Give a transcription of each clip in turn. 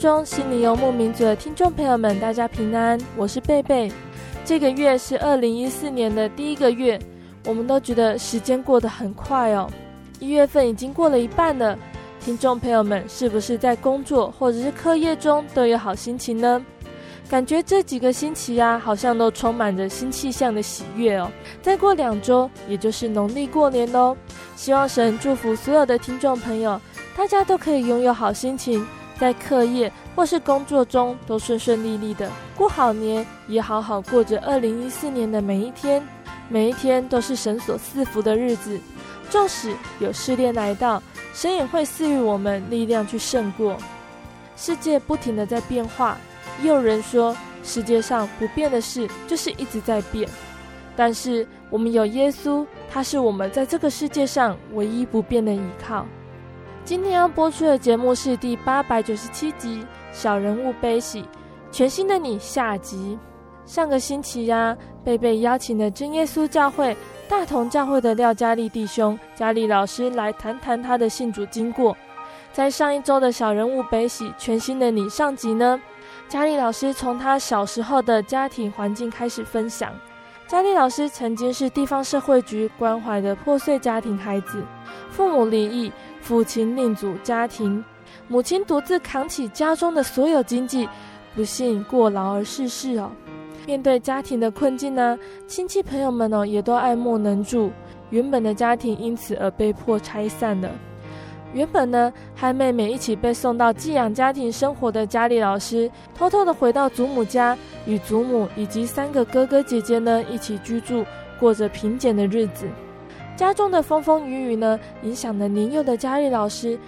中，心里游牧民族的听众朋友们，大家平安，我是贝贝。这个月是二零一四年的第一个月，我们都觉得时间过得很快哦。一月份已经过了一半了，听众朋友们是不是在工作或者是课业中都有好心情呢？感觉这几个星期啊，好像都充满着新气象的喜悦哦。再过两周，也就是农历过年喽。希望神祝福所有的听众朋友，大家都可以拥有好心情。在课业或是工作中都顺顺利利的过好年，也好好过着二零一四年的每一天。每一天都是神所赐福的日子。纵使有试炼来到，神也会赐予我们力量去胜过。世界不停的在变化，也有人说世界上不变的事就是一直在变。但是我们有耶稣，他是我们在这个世界上唯一不变的依靠。今天要播出的节目是第八百九十七集《小人物悲喜》，全新的你下集。上个星期呀、啊，贝贝邀请了真耶稣教会大同教会的廖嘉丽弟兄、嘉丽老师来谈谈他的信主经过。在上一周的小人物悲喜，全新的你上集呢，嘉丽老师从他小时候的家庭环境开始分享。嘉丽老师曾经是地方社会局关怀的破碎家庭孩子，父母离异。父亲另组家庭，母亲独自扛起家中的所有经济，不幸过劳而逝世哦。面对家庭的困境呢，亲戚朋友们哦也都爱莫能助，原本的家庭因此而被迫拆散了。原本呢和妹妹一起被送到寄养家庭生活的家里老师，偷偷的回到祖母家，与祖母以及三个哥哥姐姐呢一起居住，过着贫俭的日子。家中的风风雨雨呢，影响了年幼的佳丽老师。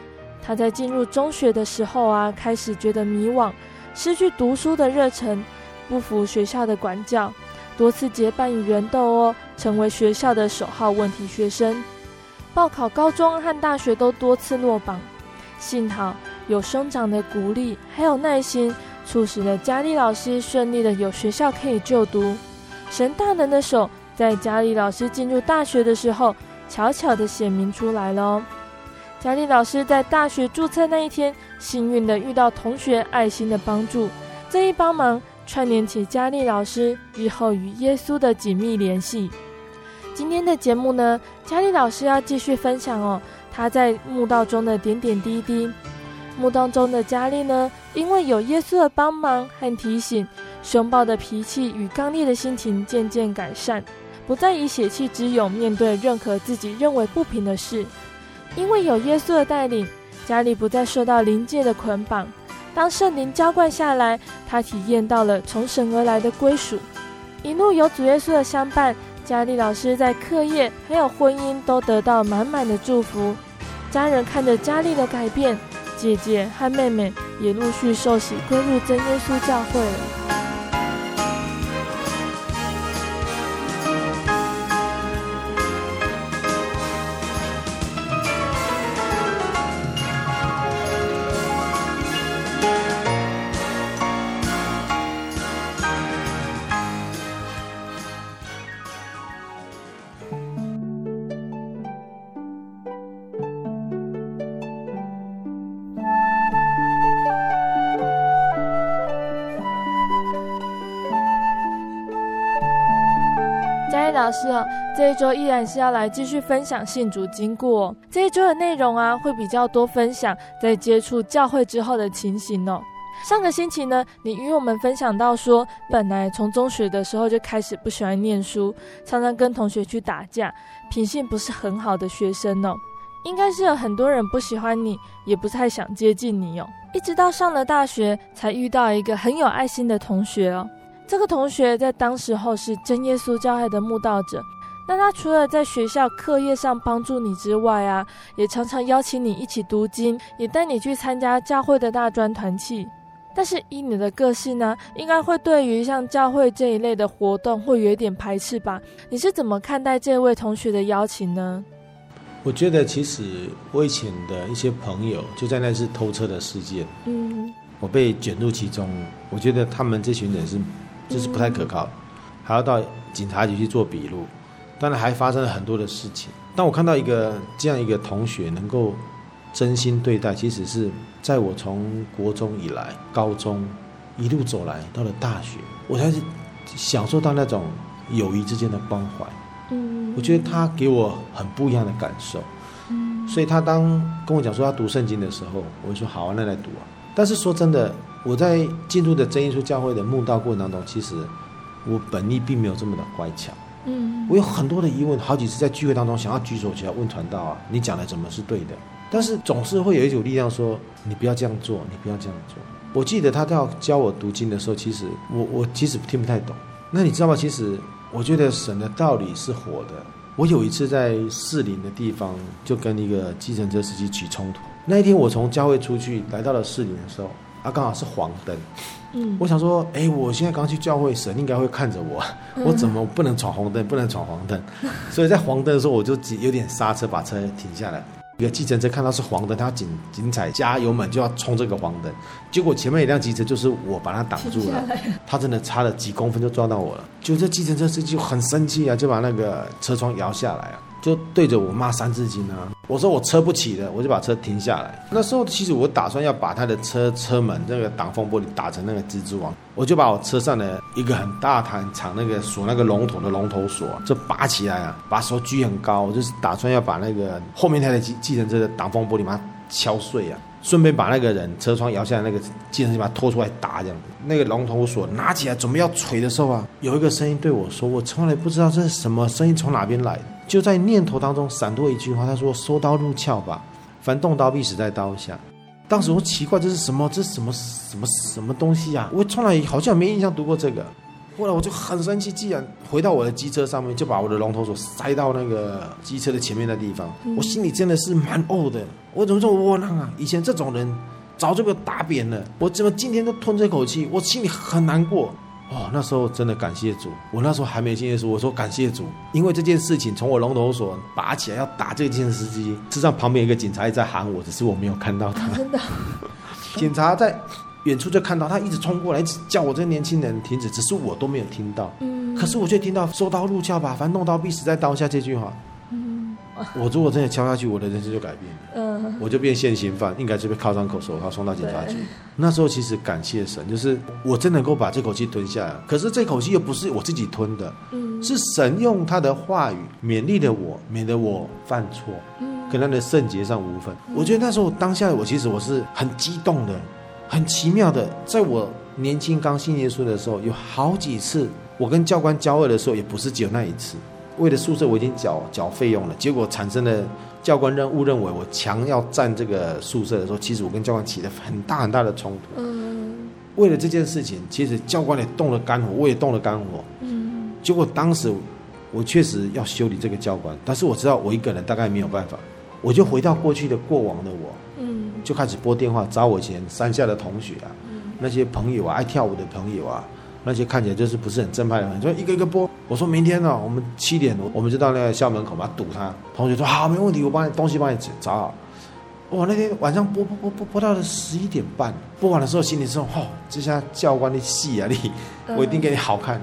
她在进入中学的时候啊，开始觉得迷惘，失去读书的热忱，不服学校的管教，多次结伴与人斗殴，成为学校的首号问题学生。报考高中和大学都多次落榜，幸好有兄长的鼓励，还有耐心，促使了佳丽老师顺利的有学校可以就读。神大能的手。在嘉丽老师进入大学的时候，悄悄的显明出来了哦。嘉丽老师在大学注册那一天，幸运的遇到同学爱心的帮助，这一帮忙串联起嘉丽老师日后与耶稣的紧密联系。今天的节目呢，嘉丽老师要继续分享哦，她在墓道中的点点滴滴。墓道中的嘉丽呢，因为有耶稣的帮忙和提醒，凶暴的脾气与刚烈的心情渐渐改善。不再以血气之勇面对任何自己认为不平的事，因为有耶稣的带领，嘉丽不再受到灵界的捆绑。当圣灵浇灌下来，她体验到了从神而来的归属。一路有主耶稣的相伴，佳丽老师在课业还有婚姻都得到满满的祝福。家人看着佳丽的改变，姐姐和妹妹也陆续受洗归入真耶稣教会了。是啊，这一周依然是要来继续分享信主经过。这一周的内容啊，会比较多分享在接触教会之后的情形哦。上个星期呢，你与我们分享到说，本来从中学的时候就开始不喜欢念书，常常跟同学去打架，品性不是很好的学生哦。应该是有很多人不喜欢你，也不太想接近你哦。一直到上了大学，才遇到一个很有爱心的同学哦。这个同学在当时候是真耶稣教会的慕道者，那他除了在学校课业上帮助你之外啊，也常常邀请你一起读经，也带你去参加教会的大专团契。但是以你的个性呢，应该会对于像教会这一类的活动会有一点排斥吧？你是怎么看待这位同学的邀请呢？我觉得其实我以前的一些朋友就在那次偷车的事件，嗯，我被卷入其中。我觉得他们这群人是就是不太可靠，还要到警察局去做笔录，当然还发生了很多的事情。当我看到一个这样一个同学能够。真心对待，其实是在我从国中以来，高中一路走来，到了大学，我才是享受到那种友谊之间的关怀。嗯，我觉得他给我很不一样的感受。嗯，所以他当跟我讲说他读圣经的时候，我就说好啊，那来读啊。但是说真的，我在进入的真耶稣教会的慕道过程当中，其实我本意并没有这么的乖巧。嗯，我有很多的疑问，好几次在聚会当中想要举手起来问传道啊，你讲的怎么是对的？但是总是会有一种力量说：“你不要这样做，你不要这样做。”我记得他要教我读经的时候，其实我我其实听不太懂。那你知道吗？其实我觉得神的道理是活的。我有一次在士林的地方，就跟一个计程车司机起冲突。那一天我从教会出去，来到了士林的时候，啊，刚好是黄灯。嗯，我想说，哎，我现在刚去教会，神应该会看着我，我怎么不能闯红灯？不能闯黄灯。所以在黄灯的时候，我就有点刹车，把车停下来。一个计程车看到是黄灯，他紧紧踩加油门就要冲这个黄灯，结果前面一辆机车就是我把他挡住了，他真的差了几公分就撞到我了，就这计程车司机很生气啊，就把那个车窗摇下来啊。就对着我骂三字经啊！我说我车不起了，我就把车停下来。那时候其实我打算要把他的车车门那个挡风玻璃打成那个蜘蛛网，我就把我车上的一个很大很长那个锁那个龙头的龙头锁就拔起来啊，把手举很高，我就是打算要把那个后面那台计计程车的挡风玻璃把它敲碎啊。顺便把那个人车窗摇下来，那个计程车把他拖出来打这样子。那个龙头锁拿起来准备要锤的时候啊，有一个声音对我说：“我从来不知道这是什么声音，从哪边来的。”就在念头当中闪过一句话，他说：“收刀入鞘吧，凡动刀必死在刀下。”当时我奇怪这是什么？这是什么什么什么东西啊？我从来好像没印象读过这个。后来我就很生气，既然回到我的机车上面，就把我的龙头锁塞到那个机车的前面的地方。嗯、我心里真的是蛮怄的，我怎么这么窝囊啊？以前这种人早就被我打扁了，我怎么今天都吞这口气？我心里很难过。哦，那时候真的感谢主，我那时候还没信耶稣，我说感谢主，因为这件事情从我龙头锁拔起来要打这个计程车司机，事实上旁边一个警察一直在喊我，只是我没有看到他。真的，警察在。远处就看到他一直冲过来，一直叫我这个年轻人停止，只是我都没有听到。嗯，可是我却听到“收刀入鞘吧，反正弄刀必死在刀下”这句话。嗯，我如果真的敲下去，我的人生就改变了。嗯，我就变现行犯，应该是被铐上口手铐送到警察局。那时候其实感谢神，就是我真能够把这口气吞下来。可是这口气又不是我自己吞的，嗯，是神用他的话语勉励了我，免得我犯错，嗯，跟他的圣洁上无分。我觉得那时候当下我其实我是很激动的。很奇妙的，在我年轻刚信耶稣的时候，有好几次我跟教官交恶的时候，也不是只有那一次。为了宿舍，我已经缴缴费用了，结果产生了教官认误认为我强要占这个宿舍的时候，其实我跟教官起了很大很大的冲突。嗯。为了这件事情，其实教官也动了肝火，我也动了肝火。嗯。结果当时我确实要修理这个教官，但是我知道我一个人大概没有办法，我就回到过去的过往的我。就开始拨电话找我以前山下的同学啊，那些朋友啊，爱跳舞的朋友啊，那些看起来就是不是很正派的人，就一个一个拨。我说明天呢，我们七点，我们就到那个校门口嘛，堵他。同学说好，没问题，我帮你东西帮你找好。哇，那天晚上播播播播播到了十一点半，播完的时候心里说：哦，这下教官的戏啊，你我一定给你好看。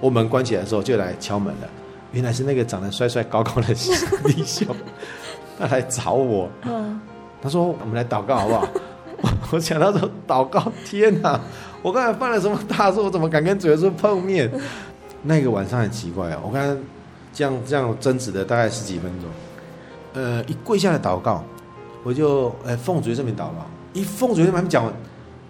我门关起来的时候就来敲门了，原来是那个长得帅帅高高的弟兄，他来找我。嗯。他说：“我们来祷告好不好？” 我想到说：“祷告，天哪！我刚才犯了什么大错？我怎么敢跟主耶稣碰面？” 那个晚上很奇怪啊，我刚才这样这样争执了大概十几分钟，呃，一跪下来祷告，我就呃奉主这边祷告，一奉主这边讲完，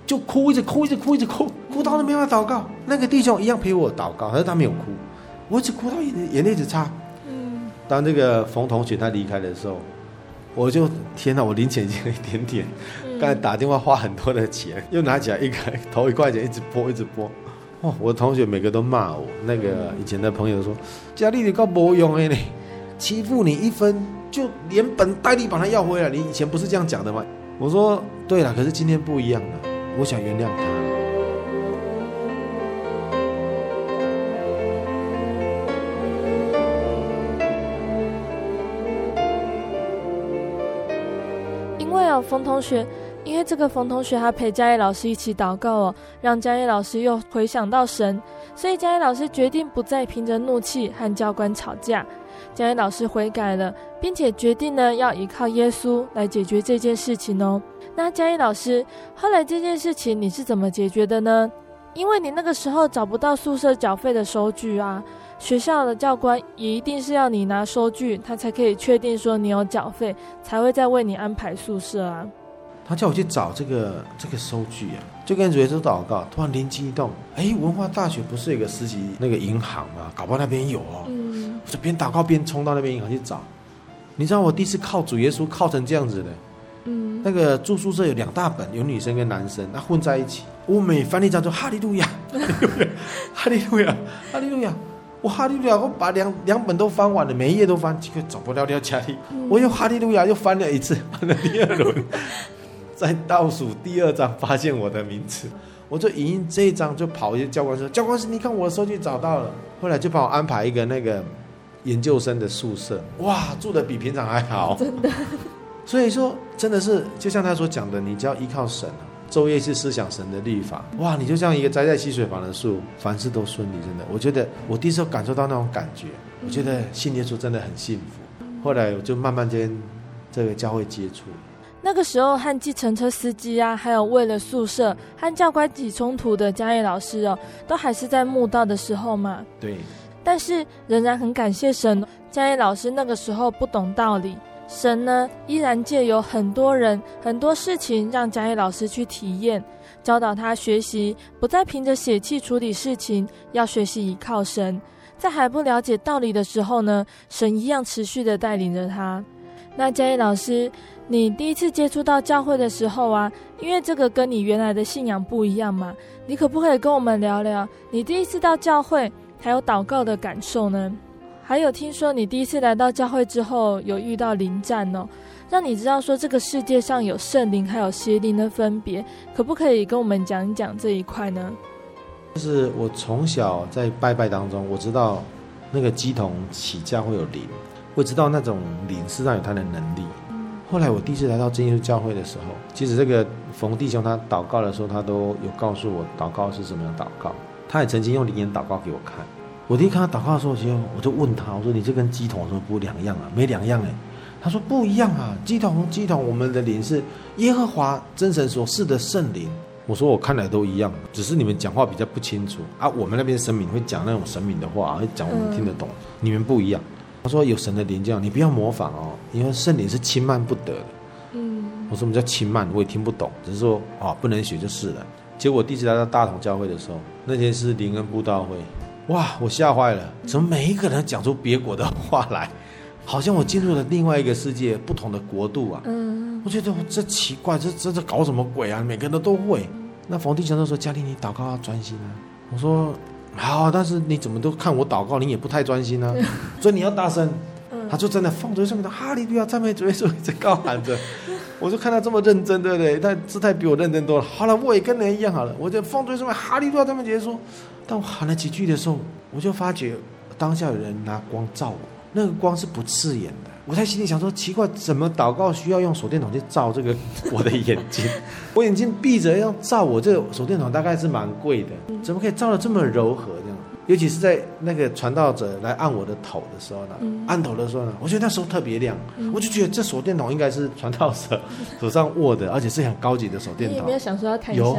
就哭，一直哭，一直哭，一直哭，哭到都没办法祷告。那个弟兄一样陪我祷告，可是他没有哭，我一直哭到眼眼泪一直擦。嗯，当这个冯同学他离开的时候。我就天哪！我零钱已经一点点，刚才打电话花很多的钱，又拿起来一个投一块钱，一直拨一直拨。哦，我的同学每个都骂我。那个以前的朋友说：“家里你够没用的呢，欺负你一分就连本带利把他要回来。”你以前不是这样讲的吗？我说：“对了，可是今天不一样了，我想原谅他。”冯同学，因为这个冯同学他陪嘉义老师一起祷告哦，让嘉义老师又回想到神，所以嘉义老师决定不再凭着怒气和教官吵架。嘉义老师悔改了，并且决定呢要依靠耶稣来解决这件事情哦。那嘉义老师，后来这件事情你是怎么解决的呢？因为你那个时候找不到宿舍缴费的收据啊。学校的教官也一定是要你拿收据，他才可以确定说你有缴费，才会再为你安排宿舍啊。他叫我去找这个这个收据啊，就跟主耶稣祷告，突然灵机一动，哎，文化大学不是有个实习那个银行吗？搞不好那边有哦。嗯。我就边祷告边冲到那边银行去找。你知道我第一次靠主耶稣靠成这样子的，嗯，那个住宿舍有两大本，有女生跟男生，那混在一起。我每翻一张就 哈利路亚，哈利路亚，哈利路亚。我哈利路亚，我把两两本都翻完了，每一页都翻，结果找不到廖嘉丽。嗯、我又哈利路亚又翻了一次，翻了第二轮，在倒数第二张发现我的名字，我就影印这一张，就跑去教官说：“教官是，你看我的收据找到了。”后来就帮我安排一个那个研究生的宿舍，哇，住的比平常还好，真的。所以说，真的是就像他所讲的，你只要依靠神昼夜是思想神的律法，哇！你就像一个栽在溪水旁的树，凡事都顺利。真的，我觉得我第一次感受到那种感觉，我觉得信耶稣真的很幸福。后来我就慢慢间这个教会接触。那个时候和计程车司机啊，还有为了宿舍和教官起冲突的嘉义老师哦，都还是在慕道的时候嘛。对。但是仍然很感谢神，嘉义老师那个时候不懂道理。神呢，依然借由很多人、很多事情，让嘉义老师去体验，教导他学习，不再凭着血气处理事情，要学习依靠神。在还不了解道理的时候呢，神一样持续的带领着他。那嘉义老师，你第一次接触到教会的时候啊，因为这个跟你原来的信仰不一样嘛，你可不可以跟我们聊聊你第一次到教会还有祷告的感受呢？还有听说你第一次来到教会之后有遇到灵战哦，让你知道说这个世界上有圣灵还有邪灵的分别，可不可以跟我们讲一讲这一块呢？就是我从小在拜拜当中，我知道那个鸡童起驾会有灵，我知道那种灵是上有他的能力。后来我第一次来到真耶稣教会的时候，其实这个冯弟兄他祷告的时候，他都有告诉我祷告是什么样祷告，他也曾经用灵言祷告给我看。我第一看他祷告的时候，其实我就问他，我说：“你这跟乩童说不两样啊？没两样哎。”他说：“不一样啊，鸡桶鸡桶，我们的灵是耶和华真神所赐的圣灵。”我说：“我看来都一样，只是你们讲话比较不清楚啊。我们那边神明会讲那种神明的话，会讲我们听得懂。嗯、你们不一样。”他说：“有神的灵这样，你不要模仿哦，因为圣灵是轻慢不得的。”嗯，我说：“什么叫轻慢？我也听不懂，只是说哦，不能学就是了。”结果第一次来到大同教会的时候，那天是灵恩布道会。哇！我吓坏了，怎么每一个人讲出别国的话来，好像我进入了另外一个世界，不同的国度啊。嗯，我觉得这奇怪，这这这搞什么鬼啊？每个人都都会。那冯弟兄都说：“嘉玲，你祷告要专心啊。”我说：“好，但是你怎么都看我祷告，你也不太专心啊。”所以你要大声。他就真的放嘴上面的哈利路亚赞美主耶稣，一直高喊着。我就看他这么认真，对不对？他姿态比我认真多了。好了，我也跟人一样好了，我就放嘴上面哈利路亚赞美主耶稣。当我喊了几句的时候，我就发觉当下有人拿光照我，那个光是不刺眼的。我在心里想说，奇怪，怎么祷告需要用手电筒去照这个我的眼睛？我眼睛闭着要照我，这个手电筒大概是蛮贵的，怎么可以照的这么柔和这样？尤其是在那个传道者来按我的头的时候呢，嗯、按头的时候呢，我觉得那时候特别亮，嗯、我就觉得这手电筒应该是传道者手上握的，而且是很高级的手电筒。你有没有想说要看一下？有。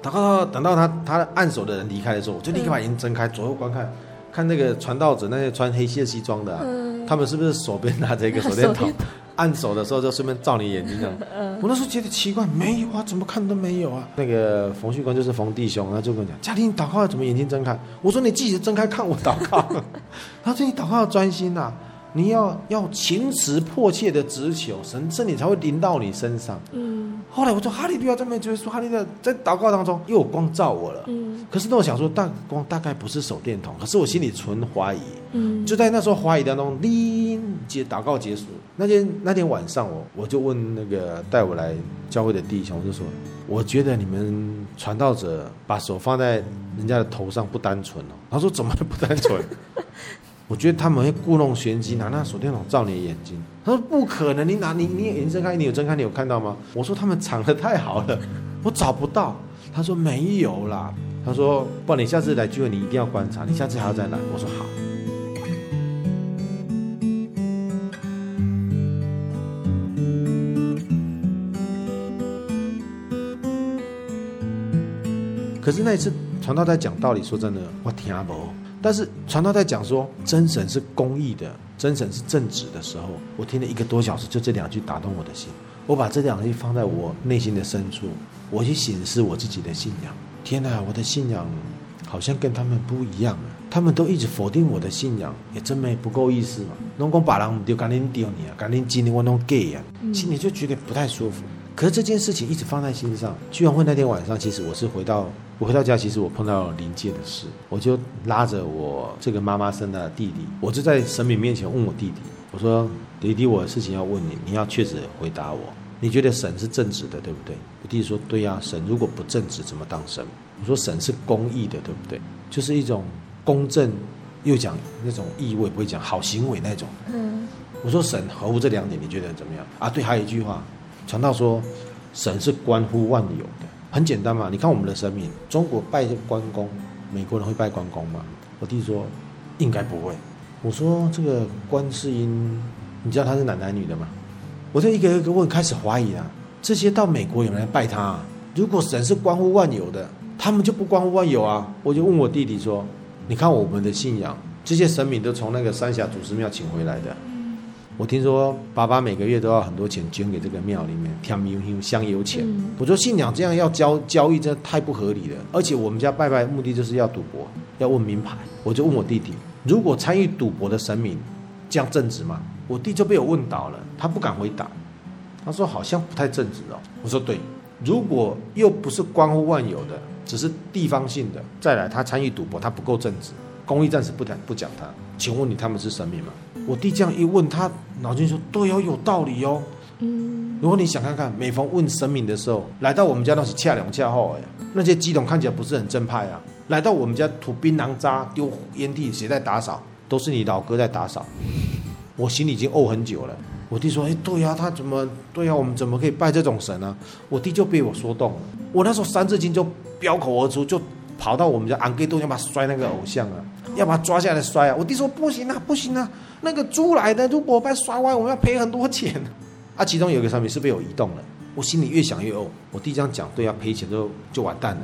等到等到他他按手的人离开的时候，我就立刻把眼睛睁开，嗯、左右观看，看那个传道者，那些穿黑色西装的、他们是不是手边拿着一个 手电筒？按手的时候就顺便照你眼睛这样。嗯，我那时候觉得奇怪，没有啊，怎么看都没有啊。那个冯旭光就是冯弟兄，他就跟我讲：“家庭祷告要怎么眼睛睁开？”我说：“你自己睁开看我祷告。”他说：“你祷告要专心呐、啊，你要要情词迫切的直求神，圣灵才会临到你身上。”嗯。后来我说：“哈利路亚！”这边就是说：“哈利路亚！”在祷告当中又有光照我了。嗯。可是那我想说，大光大概不是手电筒，可是我心里存怀疑。嗯。就在那时候怀疑当中，临结祷告结束。那天那天晚上我，我我就问那个带我来教会的弟兄，我就说，我觉得你们传道者把手放在人家的头上不单纯哦。他说怎么不单纯？我觉得他们会故弄玄机，拿那手电筒照你的眼睛。他说不可能，你拿你你眼睛睁开，你有睁开，你有看到吗？我说他们藏得太好了，我找不到。他说没有啦。他说不，你下次来聚会你一定要观察，你下次还要再来。我说好。可是那一次传道在讲道理，说真的，我听不。但是传道在讲说真神是公义的，真神是正直的时候，我听了一个多小时，就这两句打动我的心。我把这两句放在我内心的深处，我去显示我自己的信仰。天哪，我的信仰好像跟他们不一样啊！他们都一直否定我的信仰，也真没不够意思嘛。拢讲把人丢，赶紧丢你啊，赶紧今天我弄 gay 啊，心里就觉得不太舒服。可是这件事情一直放在心上。聚完会那天晚上，其实我是回到。我回到家，其实我碰到临界的事，我就拉着我这个妈妈生的弟弟，我就在神明面前问我弟弟，我说：“弟弟，我有事情要问你，你要确实回答我。你觉得神是正直的，对不对？”我弟弟说：“对呀，神如果不正直，怎么当神？”我说：“神是公义的，对不对？就是一种公正，又讲那种意味，不会讲好行为那种。”嗯。我说：“神合乎这两点，你觉得怎么样？”啊，对，还有一句话，传道说：“神是关乎万有的。”很简单嘛，你看我们的神明，中国拜关公，美国人会拜关公吗？我弟说应该不会。我说这个观世音，你知道他是男男女的吗？我就一个一个问，开始怀疑啊，这些到美国有人来拜他？如果神是关乎万有的，他们就不关乎万有啊？我就问我弟弟说，你看我们的信仰，这些神明都从那个三峡祖师庙请回来的。我听说爸爸每个月都要很多钱捐给这个庙里面，添油香香油钱。我说信仰这样要交交易，真的太不合理了。而且我们家拜拜目的就是要赌博，要问名牌。我就问我弟弟，如果参与赌博的神明，这样正直吗？我弟就被我问倒了，他不敢回答。他说好像不太正直哦。我说对，如果又不是关乎万有的，只是地方性的，再来他参与赌博，他不够正直。公益暂时不谈不讲他，请问你他们是神明吗？我弟这样一问，他脑筋说：“对哦，有道理哦。”嗯，如果你想看看，每逢问神明的时候，来到我们家都是恰两恰后哎，那些乩童看起来不是很正派啊。来到我们家吐槟榔渣、丢烟蒂，谁在打扫？都是你老哥在打扫。我心里已经怄很久了。我弟说：“哎，对呀，他怎么对呀？我们怎么可以拜这种神呢？”我弟就被我说动了。我那时候三字经就飙口而出，就跑到我们家安给洞，要把摔那个偶像啊，要把他抓下来摔啊。我弟说：“不行啊，不行啊。”那个猪来的，如果被摔歪，我们要赔很多钱。啊，其中有一个商品是被我移动了，我心里越想越哦。我弟这样讲，对，啊赔钱就就完蛋了。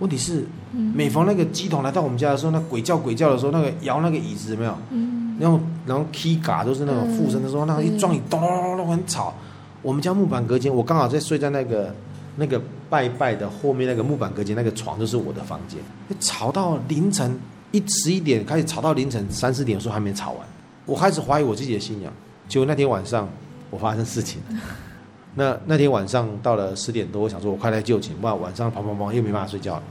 问题是，每逢那个鸡桶来到我们家的时候，那鬼叫鬼叫的时候，那个摇那个椅子有没有？嗯，然后然后 key 嘎都是那种附身的时候，那个一撞你咚咚咚咚很吵。我们家木板隔间，我刚好在睡在那个那个拜拜的后面那个木板隔间，那个床就是我的房间，吵到凌晨一十一点开始吵到凌晨三四点的时候还没吵完。我开始怀疑我自己的信仰，结果那天晚上我发生事情。那那天晚上到了十点多，我想说我快来就寝，不然晚上砰砰砰又没办法睡觉了。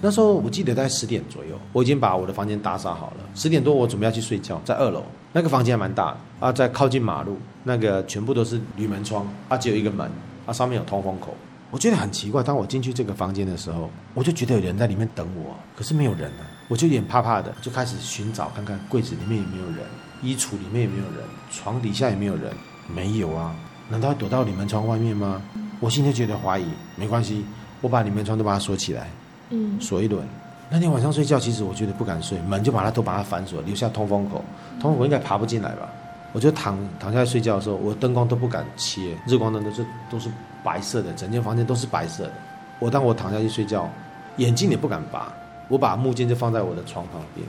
那时候我记得在十点左右，我已经把我的房间打扫好了。十点多我准备要去睡觉，在二楼那个房间还蛮大的啊，在靠近马路，那个全部都是铝门窗，啊只有一个门，啊上面有通风口。我觉得很奇怪，当我进去这个房间的时候，我就觉得有人在里面等我，可是没有人啊，我就有点怕怕的，就开始寻找看看柜子里面有没有人。衣橱里面有没有人，床底下有没有人，没有啊？难道要躲到里门窗外面吗？我现在觉得怀疑，没关系，我把里门窗都把它锁起来，嗯，锁一轮。那天晚上睡觉，其实我觉得不敢睡，门就把它都把它反锁，留下通风口，通风口应该爬不进来吧？我就躺躺下来睡觉的时候，我灯光都不敢切，日光灯都是都是白色的，整间房间都是白色的。我当我躺下去睡觉，眼睛也不敢拔，我把木剑就放在我的床旁边。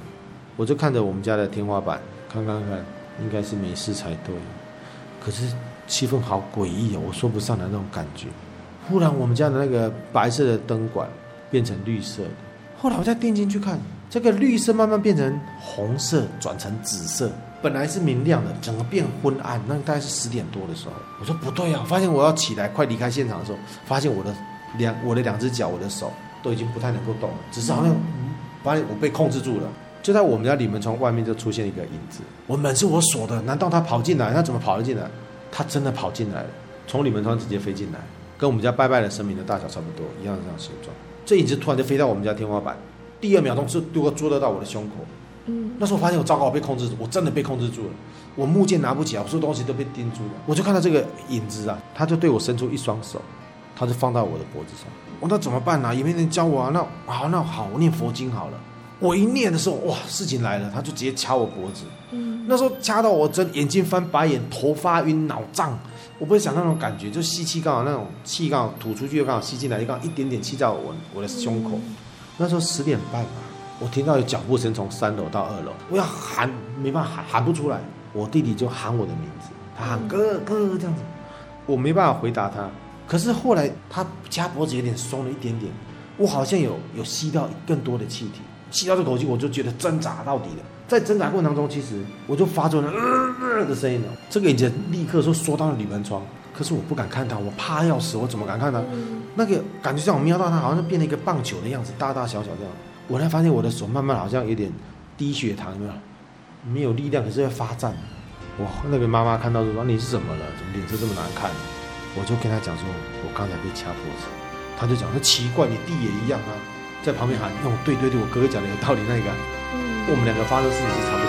我就看着我们家的天花板，看看看，应该是没事才对。可是气氛好诡异哦，我说不上来那种感觉。忽然我们家的那个白色的灯管变成绿色的，后来我再定睛去看，这个绿色慢慢变成红色，转成紫色。本来是明亮的，整个变昏暗。那大概是十点多的时候，我说不对啊！发现我要起来，快离开现场的时候，发现我的两我的两只脚，我的手都已经不太能够动了，只是好像发现我被控制住了。就在我们家里门窗外面就出现一个影子。我门是我锁的，难道他跑进来？他怎么跑了进来？他真的跑进来了，从里门窗直接飞进来，跟我们家拜拜的神明的大小差不多，一样的这样形状。这影子突然就飞到我们家天花板，第二秒钟是如果捉得到我的胸口。嗯，那时候我发现我糟糕，我被控制住，我真的被控制住了。我木剑拿不起来，我所有东西都被钉住了。我就看到这个影子啊，他就对我伸出一双手，他就放到我的脖子上。我那怎么办呢、啊？也没人教我啊。那好，那好，我念佛经好了。我一念的时候，哇，事情来了，他就直接掐我脖子。嗯，那时候掐到我真眼睛翻白眼，头发晕，脑胀。我不会想那种感觉，就吸气刚好那种气刚好吐出去，又刚好吸进来，又刚好一点点气在我我的胸口。嗯、那时候十点半嘛。我听到有脚步声从三楼到二楼，我要喊，没办法喊，喊不出来。我弟弟就喊我的名字，他喊哥哥这样子，我没办法回答他。可是后来他掐脖子有点松了一点点，我好像有有吸到更多的气体，吸到这口气我就觉得挣扎到底了。在挣扎过程当中，其实我就发出了呃呃的声音了。这个影子立刻说缩到了铝门窗，可是我不敢看他，我怕要死，我怎么敢看他？那个感觉像我瞄到他，好像变了一个棒球的样子，大大小小这样。我才发现我的手慢慢好像有点低血糖，有没有？没有力量，可是会发颤。我那个妈妈看到就说：“你是怎么了？怎么脸色这么难看？”我就跟她讲说：“我刚才被掐脖子。”她就讲：“那奇怪，你弟也一样啊，在旁边喊。”哦，对对对，我哥哥讲的有道理，那个，我们两个发生事情是差不多。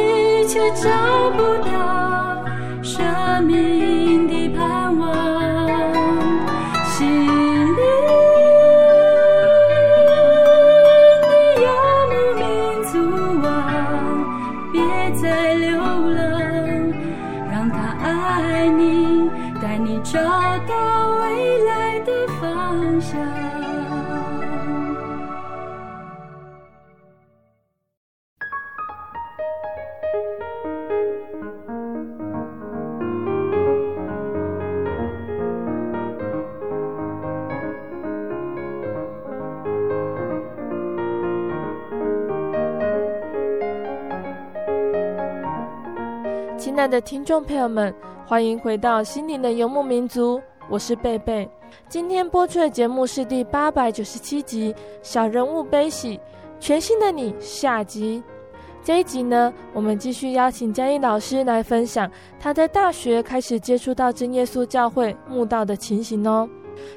却找不到生命。亲爱的听众朋友们，欢迎回到心灵的游牧民族，我是贝贝。今天播出的节目是第八百九十七集《小人物悲喜》，全新的你下集。这一集呢，我们继续邀请佳音老师来分享他在大学开始接触到真耶稣教会慕道的情形哦。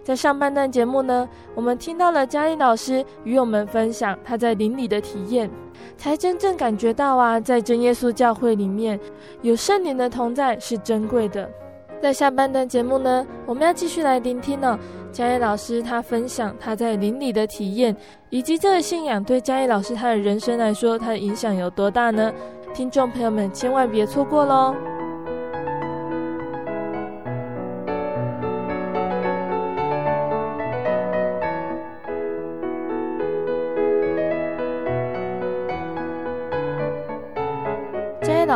在上半段节目呢，我们听到了佳音老师与我们分享他在灵里的体验。才真正感觉到啊，在真耶稣教会里面有圣灵的同在是珍贵的。在下半段节目呢，我们要继续来聆听呢、哦，佳音老师他分享他在灵里的体验，以及这个信仰对佳音老师他的人生来说，他的影响有多大呢？听众朋友们千万别错过喽！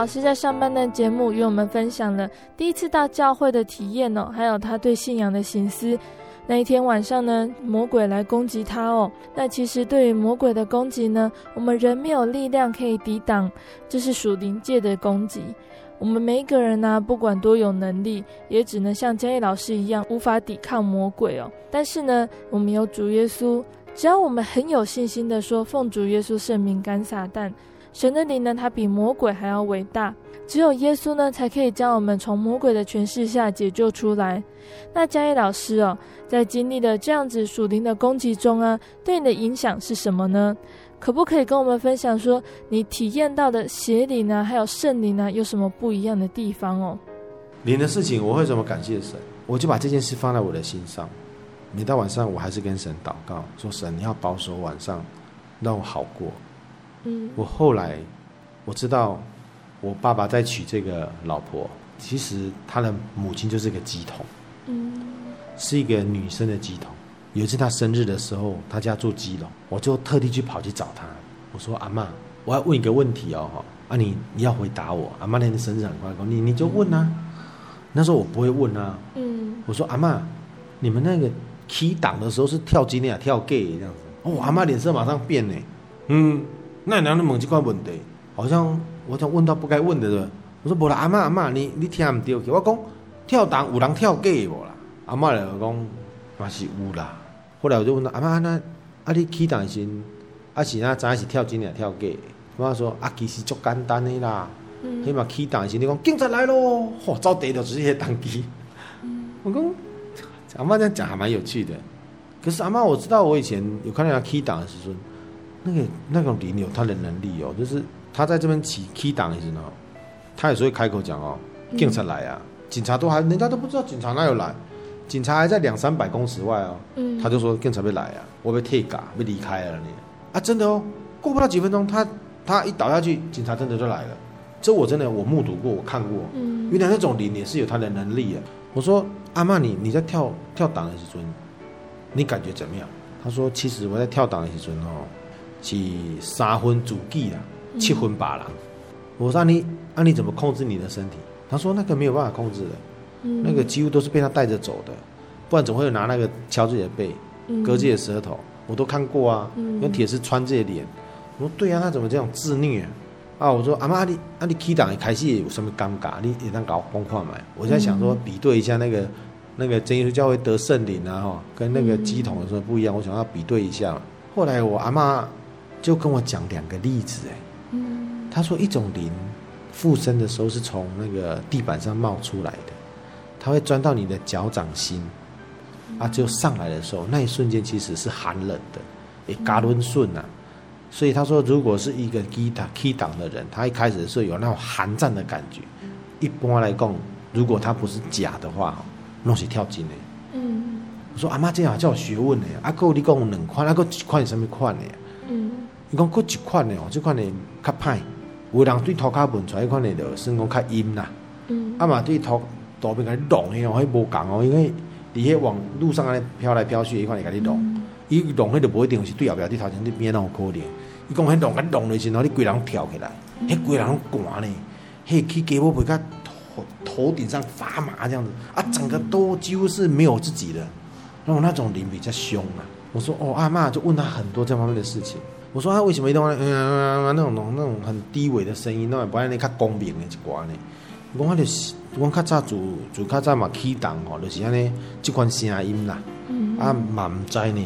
师在上半段节目与我们分享了第一次到教会的体验哦，还有他对信仰的省思。那一天晚上呢，魔鬼来攻击他哦。那其实对于魔鬼的攻击呢，我们人没有力量可以抵挡，这是属灵界的攻击。我们每一个人呢、不管多有能力，也只能像嘉义老师一样，无法抵抗魔鬼哦。但是呢，我们有主耶稣，只要我们很有信心的说，奉主耶稣圣名赶撒旦，神的灵呢，他比魔鬼还要伟大。只有耶稣呢，才可以将我们从魔鬼的权势下解救出来。那嘉义老师哦，在经历了这样子属灵的攻击中啊，对你的影响是什么呢？可不可以跟我们分享说，你体验到的邪灵呢，还有圣灵呢，有什么不一样的地方哦？灵的事情，我会怎么感谢神？我就把这件事放在我的心上。每到晚上，我还是跟神祷告，说神，你要保守晚上，让我好过。嗯，我后来我知道。我爸爸在娶这个老婆，其实他的母亲就是个鸡桶，嗯，是一个女生的鸡桶。有一次他生日的时候，他家住鸡笼，我就特地去跑去找他。我说：“阿妈，我要问一个问题哦，啊你你要回答我。阿妈那天生日很快，你你就问啊。那时候我不会问啊，嗯，我说阿妈，你们那个起档的时候是跳金的啊，跳 gay 这样子？哦，阿妈脸色马上变呢，嗯，那两个问这个问题，好像。”我想问到不该问的了。我说：“无啦，阿嬷阿嬷，你你听唔对去？我讲跳档有人跳过无啦？阿嬷来讲嘛是有啦。后来我就问他：阿嬷那啊你起档时，啊是那咱是跳真的跳假？我说：啊其实足简单的啦。起码起档时，你讲警察来咯，吼、哦，招逮到直接当机。嗯、我讲阿嬷这样讲还蛮有趣的。可是阿嬷，我知道我以前有看到他起档的时候，那个那种灵有他的能力哦，就是。他在这边起 key 档的时候，他有时候会开口讲哦，警察来啊，嗯、警察都还人家都不知道警察哪有来，警察还在两三百公尺外哦，嗯、他就说警察被来啊，我被退嘎，被离开了你啊，真的哦，过不到几分钟，他他一倒下去，警察真的就来了，这我真的我目睹过，我看过，嗯，原来那种灵也是有他的能力啊。我说阿嬷，你你在跳跳档的时候，你感觉怎么样？他说其实我在跳档的时候哦，是三分主计啊。七分八郎，我说你，那、啊、你怎么控制你的身体？他说那个没有办法控制的，嗯、那个几乎都是被他带着走的，不然怎么会有拿那个敲自己的背，割自己的舌头？我都看过啊，用铁丝穿自己的脸。我说对啊，他怎么这样自虐啊？啊我说阿妈，啊你啊你起档一开始有什么尴尬？你也当搞崩坏嘛？我在想说比对一下那个那个真耶稣教会得圣灵啊哈，跟那个乩童的时候不一样，我想要比对一下。后来我阿妈就跟我讲两个例子哎。他说：“一种灵附身的时候是从那个地板上冒出来的，他会钻到你的脚掌心，啊，就上来的时候，那一瞬间其实是寒冷的，诶，嘎伦顺呐。所以他说，如果是一个基塔 key 档的人，他一开始的时候有那种寒战的感觉。一般来讲，如果他不是假的话，弄是跳筋的。嗯，我说阿妈这样叫有学问的，阿哥你讲两款，阿哥几款什么款的？嗯，你讲哥几款的哦，即款的较歹。”有人对涂骹闻出来，看你的声音较阴啦。嗯。啊嘛，对涂涂边甲你弄诶哦，迄无共哦，因为伫迄往路上安尼飘来飘去，伊看你甲你弄，伊弄迄就无一定是对后壁对头前对边那种可能。伊讲迄弄甲弄的时候，你规人跳起来，迄规人拢寒呢，迄去鸡毛皮甲头头顶上发麻这样子，啊，整个都几乎是没有自己的，然后那种灵比较凶啊。我说哦，阿妈就问他很多这方面的事情。我说他为什么一定要嗯嗯那种那种很低微的声音，那不然你较公平的一寡呢？我讲就是，我较早做做较早嘛起动吼，就是安尼这款声音啦。嗯、啊嘛唔知呢。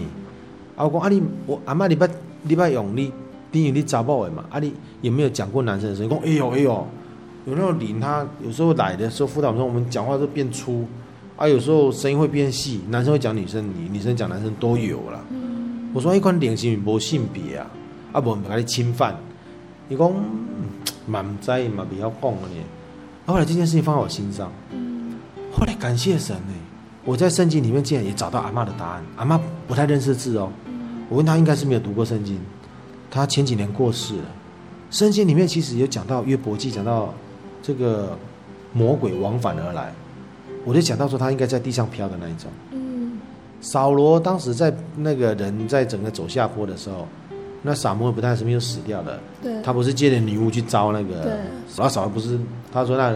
啊我讲啊你我阿妈你捌你捌用你，等于你查某的嘛？啊你有没有讲过男生的声音？讲哎呦哎呦，有那种灵他有时候来的时候辅导说我们讲话都变粗，啊有时候声音会变细，男生会讲女生，女女生讲男生都有啦。嗯我说一款灵是无性别啊，啊无唔甲你侵犯。伊讲嘛唔知嘛不要讲了呢。后来这件事情放在我心上，后来感谢神呢。我在圣经里面竟然也找到阿妈的答案。阿妈不太认识字哦，我问他应该是没有读过圣经。他前几年过世了。圣经里面其实有讲到约伯记，讲到这个魔鬼往返而来，我就讲到说他应该在地上飘的那一种。扫罗当时在那个人在整个走下坡的时候，那撒母耳不但是没有死掉了，对，他不是借着女巫去招那个，对，然后扫不是他说那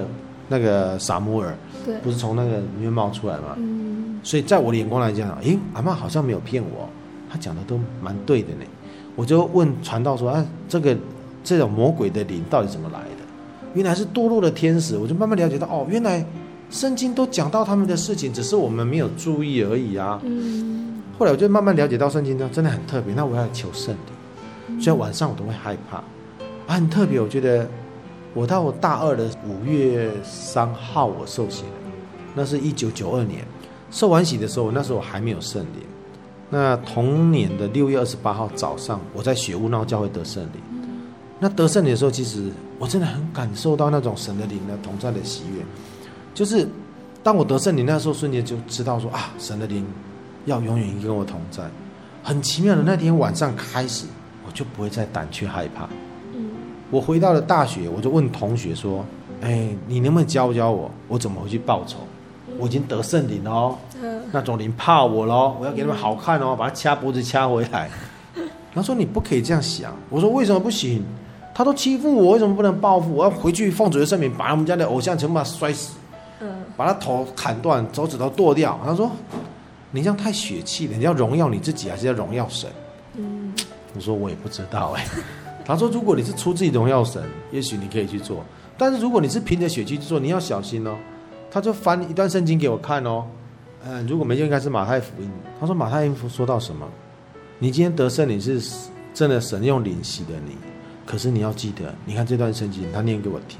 那个撒母耳，对，不是从那个里面冒出来嘛，嗯，所以在我的眼光来讲，诶，阿嬷好像没有骗我，他讲的都蛮对的呢。我就问传道说，啊，这个这种魔鬼的灵到底怎么来的？原来是堕落的天使，我就慢慢了解到，哦，原来圣经都讲到他们的事情，只是我们没有注意而已啊。嗯，后来我就慢慢了解到圣经呢，真的很特别。那我要求圣灵，所以晚上我都会害怕，啊，很特别。我觉得我到我大二的五月三号我受洗了，那是一九九二年受完洗的时候，那时候我还没有圣灵。那同年的六月二十八号早上，我在雪屋闹教会得圣灵。那得圣灵的时候，其实我真的很感受到那种神的灵的同在的喜悦。就是当我得圣灵那时候，瞬间就知道说啊，神的灵要永远跟我同在。很奇妙的，那天晚上开始，我就不会再胆怯害怕。我回到了大学，我就问同学说：“哎，你能不能教教我，我怎么回去报仇？我已经得圣灵了哦。”那种灵怕我喽，我要给他们好看哦，把他掐脖子掐回来。他说：“你不可以这样想。”我说：“为什么不行？他都欺负我，为什么不能报复？我要回去奉主的圣名，把他们家的偶像全部把他摔死，把他头砍断，手指头剁掉。”他说：“你这样太血气了，你要荣耀你自己，还是要荣耀神？”我说：“我也不知道哎。” 他说：“如果你是出自己荣耀神，也许你可以去做；但是如果你是凭着血气去做，你要小心哦。”他就翻一段圣经给我看哦。嗯，如果没就应该是马太福音。他说马太福音说到什么？你今天得圣灵是真的神用灵洗的你，可是你要记得，你看这段圣经，他念给我听。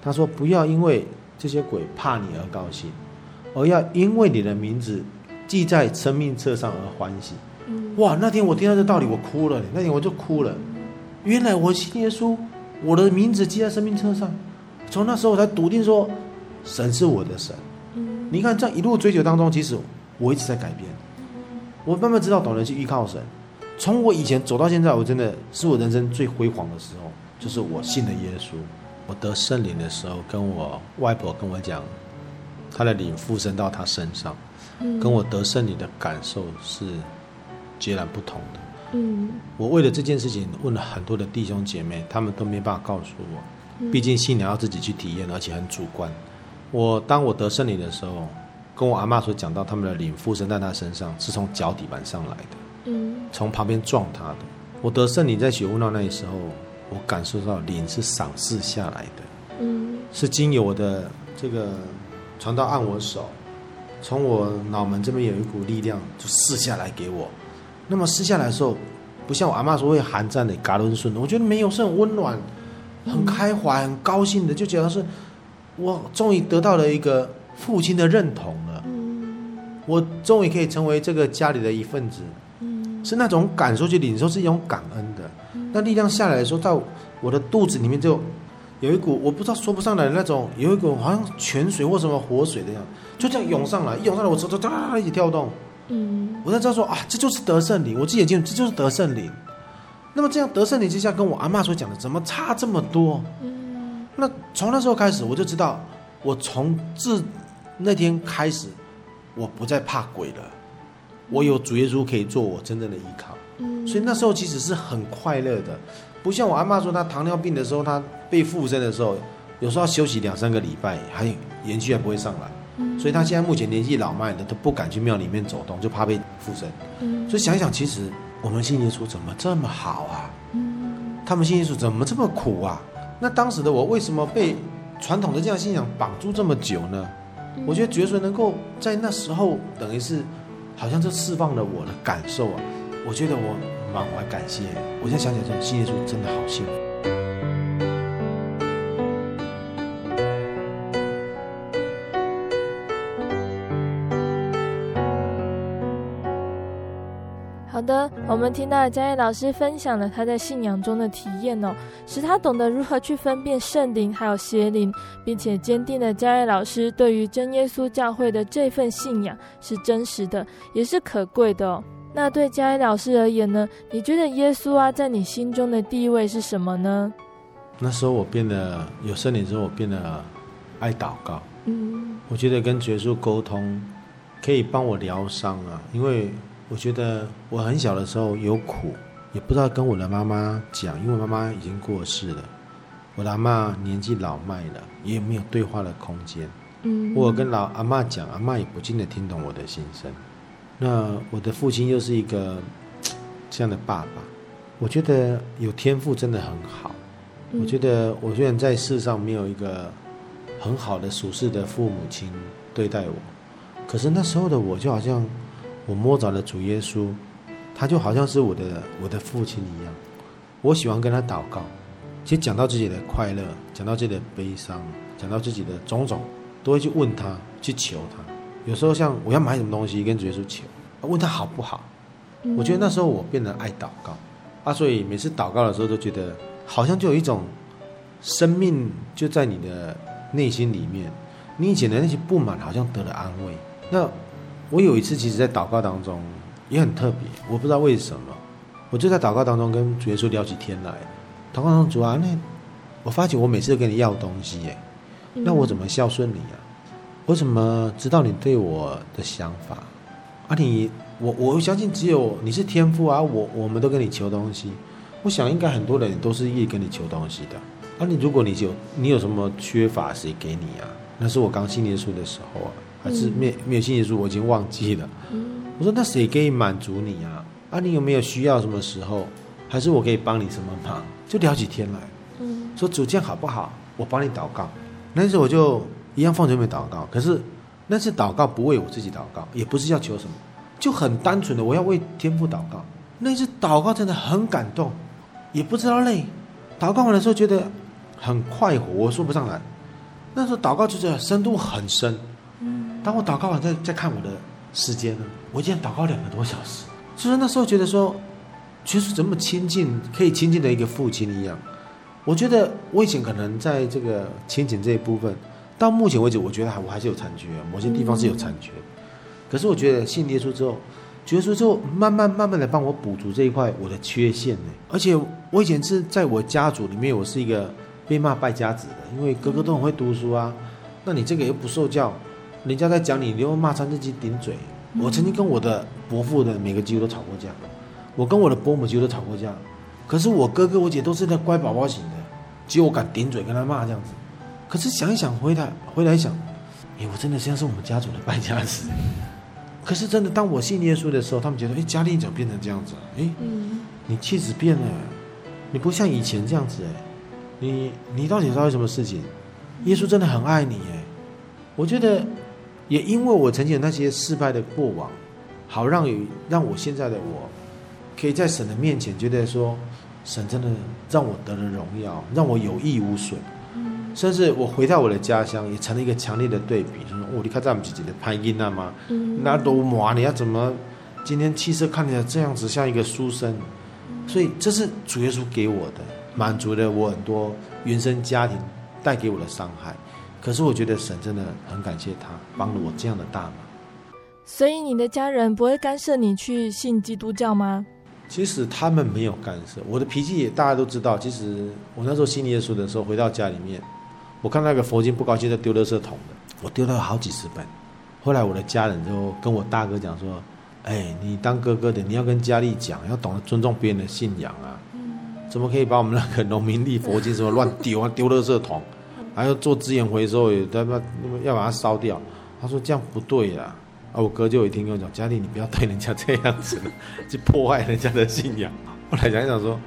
他说不要因为这些鬼怕你而高兴，而要因为你的名字记在生命册上而欢喜。哇，那天我听到这道理，我哭了。那天我就哭了。原来我信耶稣，我的名字记在生命册上。从那时候我才笃定说，神是我的神。你看，这样一路追求当中，其实我一直在改变。我慢慢知道，懂得去依靠神。从我以前走到现在，我真的是我人生最辉煌的时候，就是我信了耶稣。我得圣灵的时候，跟我外婆跟我讲，她的灵附身到她身上，跟我得圣灵的感受是截然不同的。嗯，我为了这件事情问了很多的弟兄姐妹，他们都没办法告诉我，毕竟信仰要自己去体验，而且很主观。我当我得圣灵的时候，跟我阿妈所讲到他们的灵附身在她身上，是从脚底板上来的，嗯，从旁边撞她的。我得圣灵在雪屋闹那时候，我感受到灵是赏赐下来的，嗯，是经由我的这个传道按我手，从我脑门这边有一股力量就赐下来给我。那么赐下来的时候，不像我阿妈说会寒战的嘎伦顺，我觉得没有，是很温暖、很开怀、很高兴的，就觉得是。我终于得到了一个父亲的认同了，我终于可以成为这个家里的一份子，嗯是那种感受去领受，是一种感恩的。那力量下来的时候，到我的肚子里面就有一股我不知道说不上来的那种，有一股好像泉水或什么活水的样，就这样涌上来，一涌上来我手手哒一起跳动，嗯我才知道说啊，这就是得胜灵，我自己也记住，这就是得胜灵。那么这样得胜灵之下，跟我阿妈所讲的怎么差这么多？嗯那从那时候开始，我就知道，我从自那天开始，我不再怕鬼了。我有主耶稣可以做我真正的依靠，所以那时候其实是很快乐的。不像我阿妈说，她糖尿病的时候，她被附身的时候，有时候要休息两三个礼拜，还延续还不会上来。所以她现在目前年纪老迈的，都不敢去庙里面走动，就怕被附身。所以想一想，其实我们信耶稣怎么这么好啊？他们信耶稣怎么这么苦啊？那当时的我为什么被传统的这样信仰绑住这么久呢？我觉得觉得能够在那时候，等于是好像就释放了我的感受啊！我觉得我满怀感谢。我现在想起来，这种信耶稣真的好幸福。好的，我们听到嘉义老师分享了他在信仰中的体验哦，使他懂得如何去分辨圣灵还有邪灵，并且坚定了嘉义老师对于真耶稣教会的这份信仰是真实的，也是可贵的哦。那对嘉义老师而言呢？你觉得耶稣啊，在你心中的地位是什么呢？那时候我变得有圣灵之后，我变得爱祷告。嗯，我觉得跟耶稣沟通可以帮我疗伤啊，因为。我觉得我很小的时候有苦，也不知道跟我的妈妈讲，因为妈妈已经过世了，我的阿妈年纪老迈了，也没有对话的空间。嗯，我跟老阿妈讲，阿妈也不见得听懂我的心声。那我的父亲又是一个 这样的爸爸，我觉得有天赋真的很好。我觉得我虽然在世上没有一个很好的属世的父母亲对待我，可是那时候的我就好像我摸着了主耶稣，他就好像是我的我的父亲一样。我喜欢跟他祷告，其实讲到自己的快乐，讲到自己的悲伤，讲到自己的种种，都会去问他，去求他。有时候像我要买什么东西，跟主耶稣求，问他好不好。我觉得那时候我变得爱祷告啊，所以每次祷告的时候都觉得。好像就有一种生命就在你的内心里面，你以前的那些不满好像得了安慰。那我有一次其实，在祷告当中也很特别，我不知道为什么，我就在祷告当中跟主耶稣聊起天来。祷告当中主啊，那我发觉我每次都跟你要东西耶，那我怎么孝顺你啊？我怎么知道你对我的想法？啊你，你我我相信只有你是天赋啊，我我们都跟你求东西。我想应该很多人都是愿意跟你求东西的。那、啊、你如果你有你有什么缺乏，谁给你啊？那是我刚信耶稣的时候啊，还是没没有信耶稣，我已经忘记了。我说那谁可以满足你啊？啊，你有没有需要什么时候？还是我可以帮你什么忙？就聊起天来。说主这样好不好？我帮你祷告。那时候我就一样放嘴没祷告。可是那次祷告不为我自己祷告，也不是要求什么，就很单纯的我要为天父祷告。那次祷告真的很感动。也不知道累，祷告完的时候觉得很快活，我说不上来。那时候祷告就是深度很深。嗯，当我祷告完再再看我的时间呢，我已经祷告两个多小时。所以那时候觉得说，就是这么亲近，可以亲近的一个父亲一样。我觉得我以前可能在这个亲情这一部分，到目前为止，我觉得还我还是有残缺，某些地方是有残缺。可是我觉得信耶稣之后。觉得说，就慢慢慢慢的帮我补足这一块我的缺陷呢。而且我以前是在我家族里面，我是一个被骂败家子的，因为哥哥都很会读书啊。那你这个又不受教，人家在讲你，你又骂三字经顶嘴。我曾经跟我的伯父的每个几乎都吵过架，我跟我的伯母几乎都吵过架。可是我哥哥我姐都是那乖宝宝型的，只有我敢顶嘴跟他骂这样子。可是想一想回来回来想，哎，我真的像是我们家族的败家子。可是真的，当我信耶稣的时候，他们觉得，哎，佳丽怎么变成这样子？哎，你气质变了，你不像以前这样子，哎，你你到底遭遇什么事情？耶稣真的很爱你，哎，我觉得，也因为我曾经有那些失败的过往，好让有让我现在的我，可以在神的面前觉得说，神真的让我得了荣耀，让我有益无损。甚至我回到我的家乡，也成了一个强烈的对比。就说：“哦，你看咱们自己的潘英那吗？那都麻，你要怎么今天气色看起来这样子，像一个书生？所以这是主耶稣给我的，满足了我很多原生家庭带给我的伤害。可是我觉得神真的很感谢他，帮了我这样的大忙。所以你的家人不会干涉你去信基督教吗？其实他们没有干涉，我的脾气也大家都知道。其实我那时候信耶稣的时候，回到家里面。我看那个佛经不高兴，就丢垃圾桶的，我丢了好几十本。后来我的家人就跟我大哥讲说：“哎，你当哥哥的，你要跟佳丽讲，要懂得尊重别人的信仰啊！怎么可以把我们那个农民历佛经什么乱丢啊？丢垃圾桶，还要做资源回收，也他妈要把它烧掉。”他说：“这样不对啊！”啊，我哥就一听跟我讲：“佳丽，你不要对人家这样子，去破坏人家的信仰。”后来想一想说：“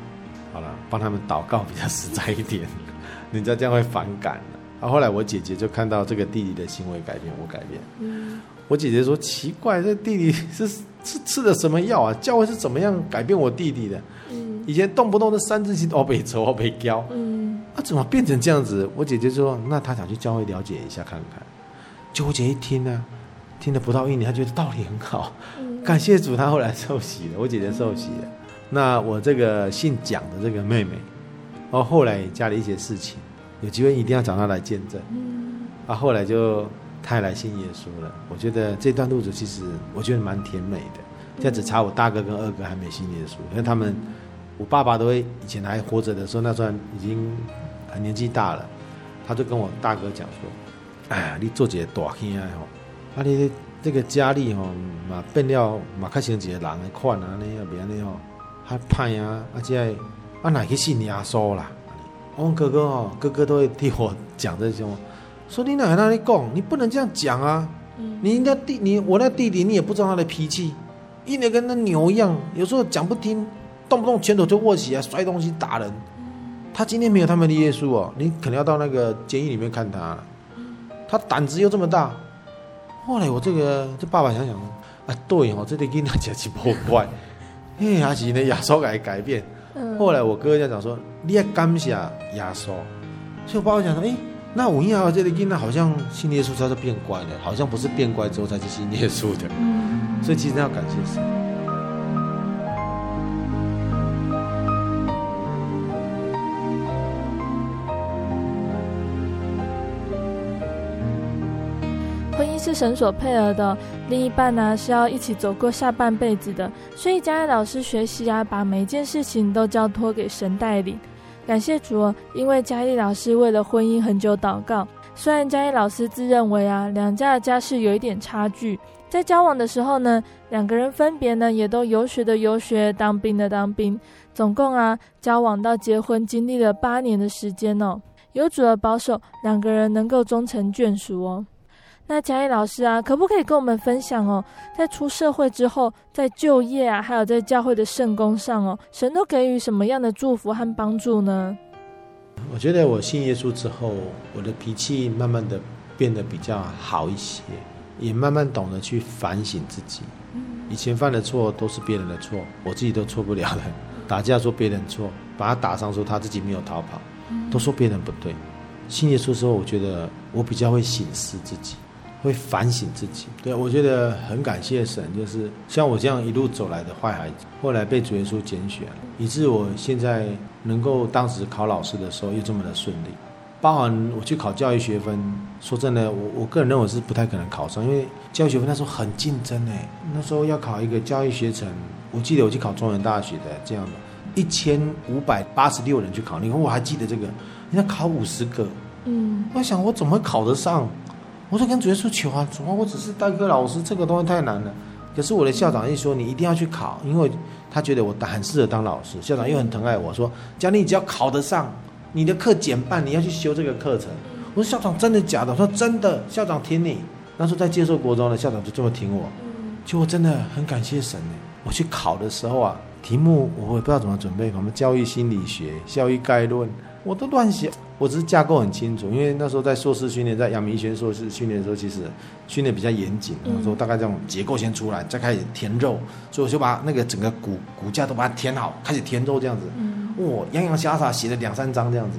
好了，帮他们祷告比较实在一点。”人家这样会反感的。啊，后来我姐姐就看到这个弟弟的行为改变，我改变。嗯，我姐姐说奇怪，这弟弟是 是吃了什么药啊？教会是怎么样改变我弟弟的？嗯，以前动不动的三字经，哦被抽，哦被教，嗯，啊怎么变成这样子？我姐姐说，那她想去教会了解一下看看。就我姐一听呢，听了不到一年，她觉得道理很好，嗯，感谢主，她后来受洗了。我姐姐受洗了。嗯，那我这个姓蒋的这个妹妹。然后后来家里一些事情，有机会一定要找他来见证。嗯，啊，后来就他也来信耶稣了。我觉得这段路子其实我觉得蛮甜美的。现在只差我大哥跟二哥还没信耶稣，因为他们我爸爸都会以前还活着的时候，那时候已经很年纪大了。他就跟我大哥讲说：“哎呀，你做这个大兄啊，啊，你这个家里吼嘛变了嘛，较像一个人的款啊，那样别那样。”还怕呀，而且啊哪个信耶稣啦？我哥哥哦，哥哥都会替我讲这些话，说你哪哪里讲，你不能这样讲啊！嗯、你那弟你我那弟弟，你也不知道他的脾气，一脸跟那牛一样，有时候讲不听，动不动拳头就握起来摔东西打人。他今天没有他们的耶稣哦，你可能要到那个监狱里面看他。他胆子又这么大。后来我这个这爸爸想想，啊对哦，这个囡仔真是不乖，哎，还是呢耶稣改改变。后来我哥哥就讲说，你要感谢耶稣。所以我爸爸讲说，哎，那我印象这个囡仔好像信耶稣他是变乖的，好像不是变乖之后才是信耶稣的。所以其实要感谢神。神所配合的，另一半呢、是要一起走过下半辈子的，所以佳义老师学习啊，把每件事情都交托给神带领。感谢主哦，因为佳义老师为了婚姻很久祷告。虽然佳义老师自认为啊，两家的家世有一点差距，在交往的时候呢，两个人分别呢也都游学的游学，当兵的当兵，总共啊交往到结婚经历了八年的时间哦。有主的保守，两个人能够终成眷属哦。那佳义老师啊，可不可以跟我们分享哦？在出社会之后，在就业啊，还有在教会的圣工上哦，神都给予什么样的祝福和帮助呢？我觉得我信耶稣之后，我的脾气慢慢的变得比较好一些，也慢慢懂得去反省自己。以前犯的错都是别人的错，我自己都错不了的。打架说别人错，把他打伤说他自己没有逃跑，都说别人不对。信耶稣之后，我觉得我比较会省思自己。会反省自己，对，我觉得很感谢神，就是像我这样一路走来的坏孩子，后来被主耶稣拣选，以致我现在能够当时考老师的时候又这么的顺利。包含我去考教育学分，说真的，我我个人认为是不太可能考上，因为教育学分那时候很竞争哎，那时候要考一个教育学程，我记得我去考中原大学的这样的，一千五百八十六人去考，你看我还记得这个，你要考五十个，嗯，我想我怎么考得上？我说跟主耶稣求啊，主啊，我只是代课老师，这个东西太难了。可是我的校长一说，你一定要去考，因为他觉得我很适合当老师。校长又很疼爱我说，佳丽，你只要考得上，你的课减半，你要去修这个课程。我说校长真的假的？我说真的，校长听你。那时候在接受国中的校长就这么听我，就我真的很感谢神。我去考的时候啊，题目我也不知道怎么准备，什么教育心理学、教育概论，我都乱写。我只是架构很清楚，因为那时候在硕士训练，在阳明医学硕士训练的时候，其实训练比较严谨。我说大概这种结构先出来，再开始填肉，所以我就把那个整个骨骨架都把它填好，开始填肉这样子。哇，洋洋洒洒写了两三张这样子。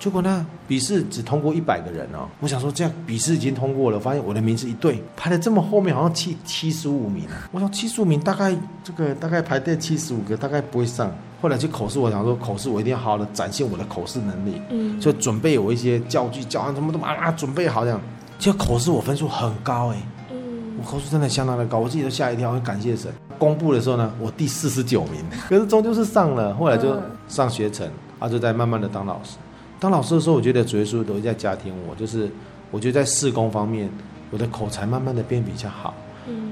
结果呢，笔试只通过一百个人哦。我想说这样笔试已经通过了，发现我的名字一对排的这么后面，好像七七十五名。我想七十五名大概这个大概排在七十五个，大概不会上。后来去口试，我想说口试我一定要好好的展现我的口试能力，嗯，就准备有一些教具、教案什么都啊啊准备好这样。结果口试我分数很高哎，嗯，我口试真的相当的高，我自己都吓一跳，很感谢神。公布的时候呢，我第四十九名，可是终究是上了。后来就上学成，啊，就在慢慢的当老师。当老师的时候，我觉得主耶稣都在加添我，就是我觉得在事工方面，我的口才慢慢的变比较好。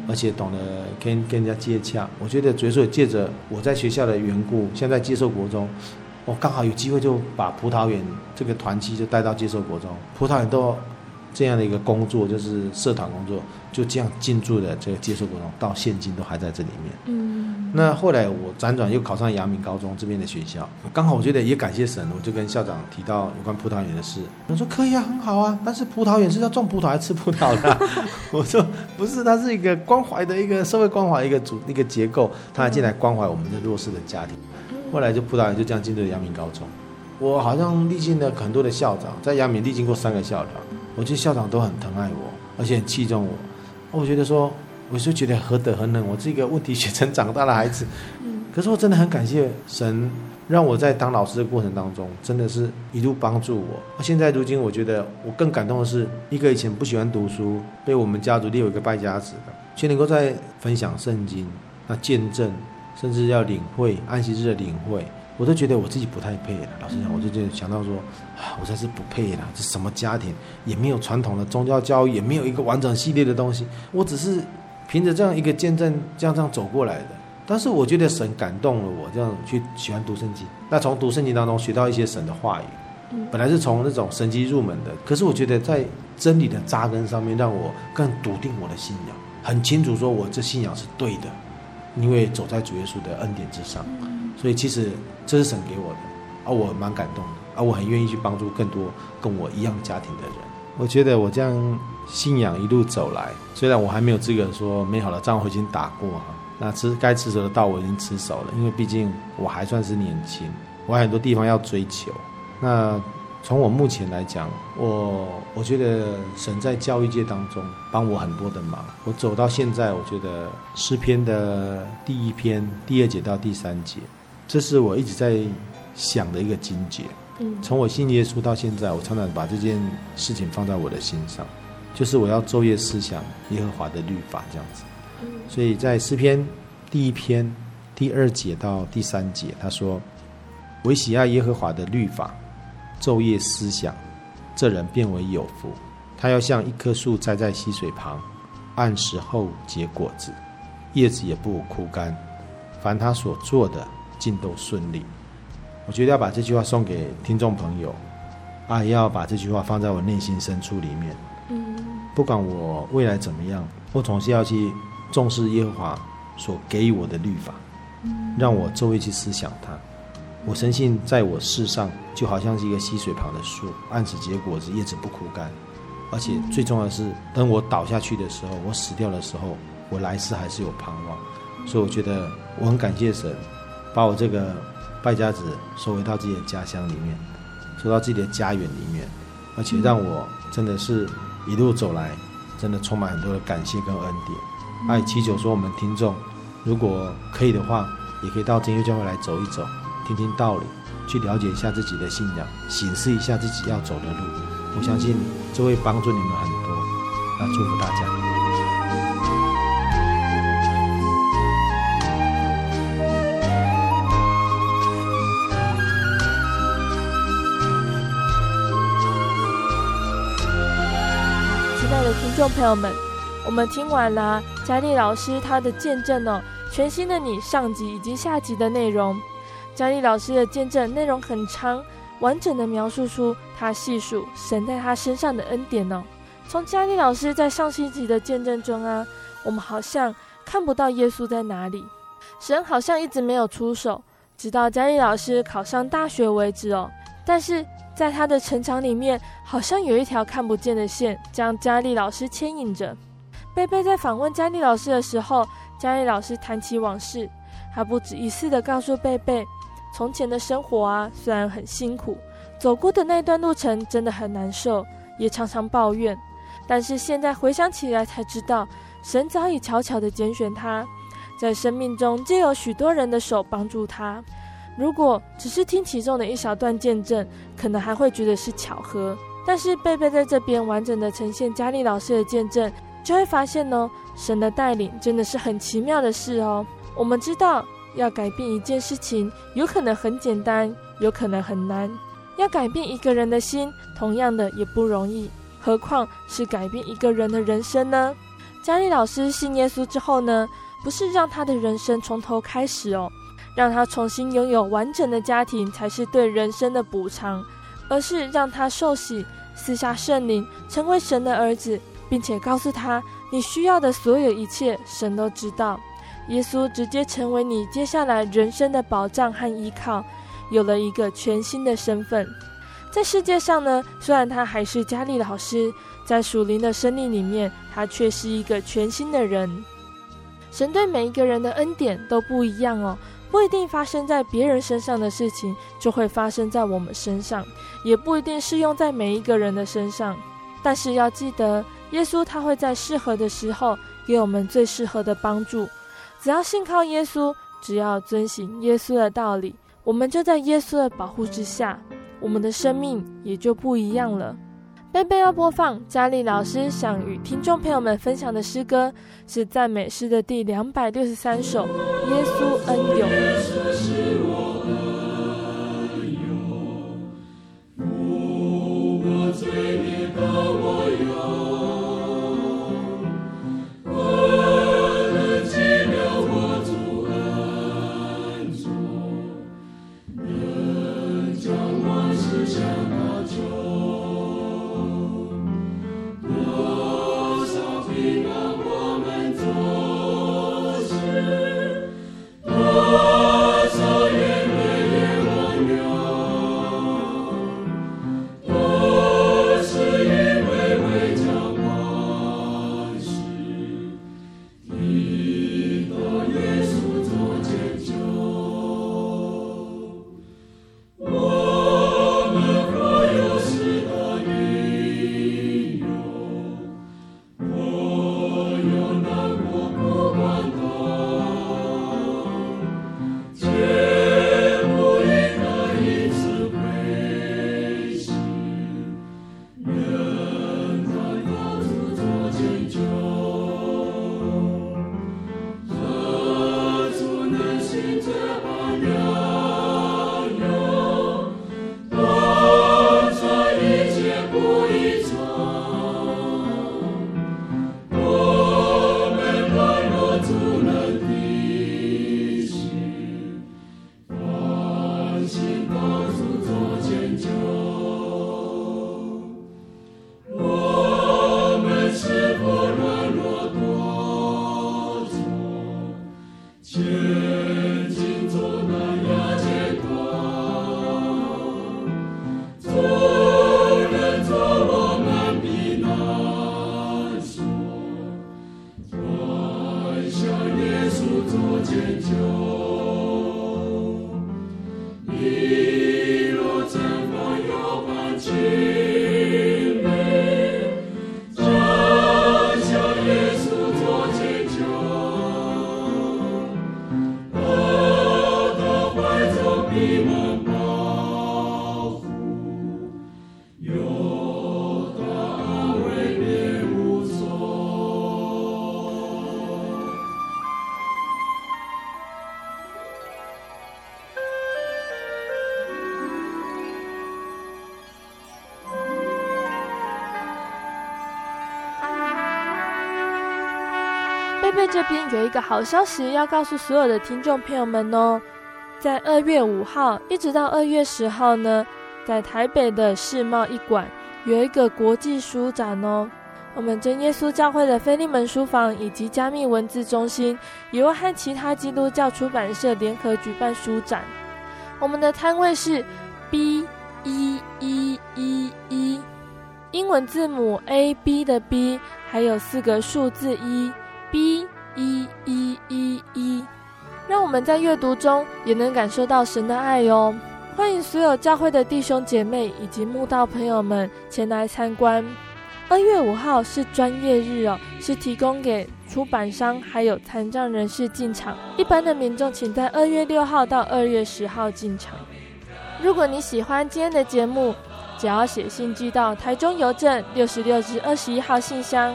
而且懂得跟跟人家接洽，我觉得主要是借着我在学校的缘故，现在接受国中，我刚好有机会就把葡萄园这个团契就带到接受国中，葡萄园都。这样的一个工作就是社团工作，就这样进驻的这个接受过程，到现今都还在这里面。嗯，那后来我辗转又考上阳明高中这边的学校，刚好我觉得也感谢神，我就跟校长提到有关葡萄园的事。他说可以啊，很好啊，但是葡萄园是要种葡萄还是吃葡萄的？我说不是，它是一个关怀的一个社会关怀一个组一个结构，他还进来关怀我们的弱势的家庭。后来就葡萄园就这样进入了阳明高中。我好像历经了很多的校长，在阳明历经过三个校长。我觉得校长都很疼爱我，而且很器重我。我觉得说，我就觉得何德何能，我是一个问题学生长大的孩子。可是我真的很感谢神，让我在当老师的过程当中，真的是一路帮助我。现在如今，我觉得我更感动的是，一个以前不喜欢读书，被我们家族列为一个败家子的，却能够在分享圣经、那见证，甚至要领会安息日的领会。我都觉得我自己不太配了。老实讲，我就觉得想到说，啊，我真是不配了。这什么家庭，也没有传统的宗教教育，也没有一个完整系列的东西。我只是凭着这样一个见证，这样这样走过来的。但是我觉得神感动了我，这样去喜欢读圣经。那从读圣经当中学到一些神的话语，嗯，本来是从那种神机入门的，可是我觉得在真理的扎根上面，让我更笃定我的信仰，很清楚说我这信仰是对的，因为走在主耶稣的恩典之上。所以其实这是神给我的，啊，我蛮感动的，啊，我很愿意去帮助更多跟我一样家庭的人。我觉得我这样信仰一路走来，虽然我还没有资格说美好的仗我已经打过哈。那吃该吃熟的道我已经吃熟了，因为毕竟我还算是年轻，我还很多地方要追求。那从我目前来讲，我我觉得神在教育界当中帮我很多的忙。我走到现在，我觉得诗篇的第一篇第二节到第三节，这是我一直在想的一个经节。嗯，从我信耶稣到现在，我常常把这件事情放在我的心上，就是我要昼夜思想耶和华的律法这样子。嗯所以在诗篇第一篇第二节到第三节，他说：“唯喜爱耶和华的律法，昼夜思想，这人变为有福。他要像一棵树栽在溪水旁，按时候结果子，叶子也不枯干。凡他所做的，尽都顺利。”我觉得要把这句话送给听众朋友，啊，也要把这句话放在我内心深处里面。嗯，不管我未来怎么样，我总是要去。重视耶和华所给予我的律法，让我昼夜去思想它。我深信，在我世上就好像是一个溪水旁的树，按时结果子，叶子不枯干。而且最重要的是，等我倒下去的时候，我死掉的时候，我来世还是有盼望。所以我觉得我很感谢神，把我这个败家子收回到自己的家乡里面，收到自己的家园里面，而且让我真的是一路走来，真的充满很多的感谢跟恩典。爱祈求说，我们听众如果可以的话，也可以到真耶教会来走一走，听听道理，去了解一下自己的信仰，省思一下自己要走的路。我相信这会帮助你们很多。那祝福大家。众朋友们。我们听完了佳丽老师她的见证哦，全新的你上集以及下集的内容。佳丽老师的见证内容很长，完整的描述出她细数神在她身上的恩典哦。从佳丽老师在上星期的见证中啊，我们好像看不到耶稣在哪里，神好像一直没有出手，直到佳丽老师考上大学为止哦。但是在他的成长里面，好像有一条看不见的线将佳丽老师牵引着。贝贝在访问佳丽老师的时候，佳丽老师谈起往事，还不止一次地告诉贝贝，从前的生活啊，虽然很辛苦，走过的那段路程真的很难受，也常常抱怨。但是现在回想起来，才知道神早已悄悄地拣选他，在生命中借有许多人的手帮助他。如果只是听其中的一小段见证，可能还会觉得是巧合。但是贝贝在这边完整的呈现佳丽老师的见证。就会发现呢，神的带领真的是很奇妙的事哦。我们知道，要改变一件事情，有可能很简单，有可能很难。要改变一个人的心，同样的也不容易，何况是改变一个人的人生呢？佳丽老师信耶稣之后呢，不是让他的人生从头开始哦，让他重新拥有完整的家庭才是对人生的补偿，而是让他受洗，赐下圣灵，成为神的儿子。并且告诉他，你需要的所有一切，神都知道。耶稣直接成为你接下来人生的保障和依靠，有了一个全新的身份。在世界上呢，虽然他还是佳丽老师，在属灵的生命里面，他却是一个全新的人。神对每一个人的恩典都不一样哦，不一定发生在别人身上的事情，就会发生在我们身上，也不一定适用在每一个人的身上。但是要记得。耶稣他会在适合的时候给我们最适合的帮助。只要信靠耶稣，只要遵行耶稣的道理，我们就在耶稣的保护之下，我们的生命也就不一样了。贝贝要播放佳丽老师想与听众朋友们分享的诗歌，是赞美诗的第两百六十三首《耶稣恩友》。这边有一个好消息要告诉所有的听众朋友们哦，在二月五号一直到二月十号呢，在台北的世贸一馆有一个国际书展哦。我们真耶稣教会的菲利门书房以及加密文字中心也会和其他基督教出版社联合举办书展。我们的摊位是 B 一一一一，英文字母 A B 的 B，还有四个数字一我们在阅读中也能感受到神的爱哟。欢迎所有教会的弟兄姐妹以及慕道朋友们前来参观。二月五号是专业日哦，是提供给出版商还有残障人士进场。一般的民众请在二月六号到二月十号进场。如果你喜欢今天的节目，只要写信寄到台中邮政六十六至二十一号信箱。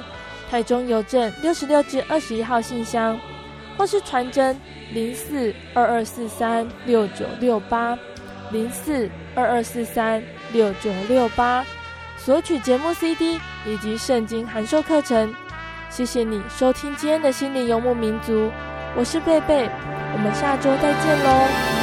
台中邮政六十六至二十一号信箱，或是传真零四二二四三六九六八零四二二四三六九六八，索取节目 CD 以及圣经函授课程。谢谢你收听今天的心灵游牧民族，我是贝贝，我们下周再见喽。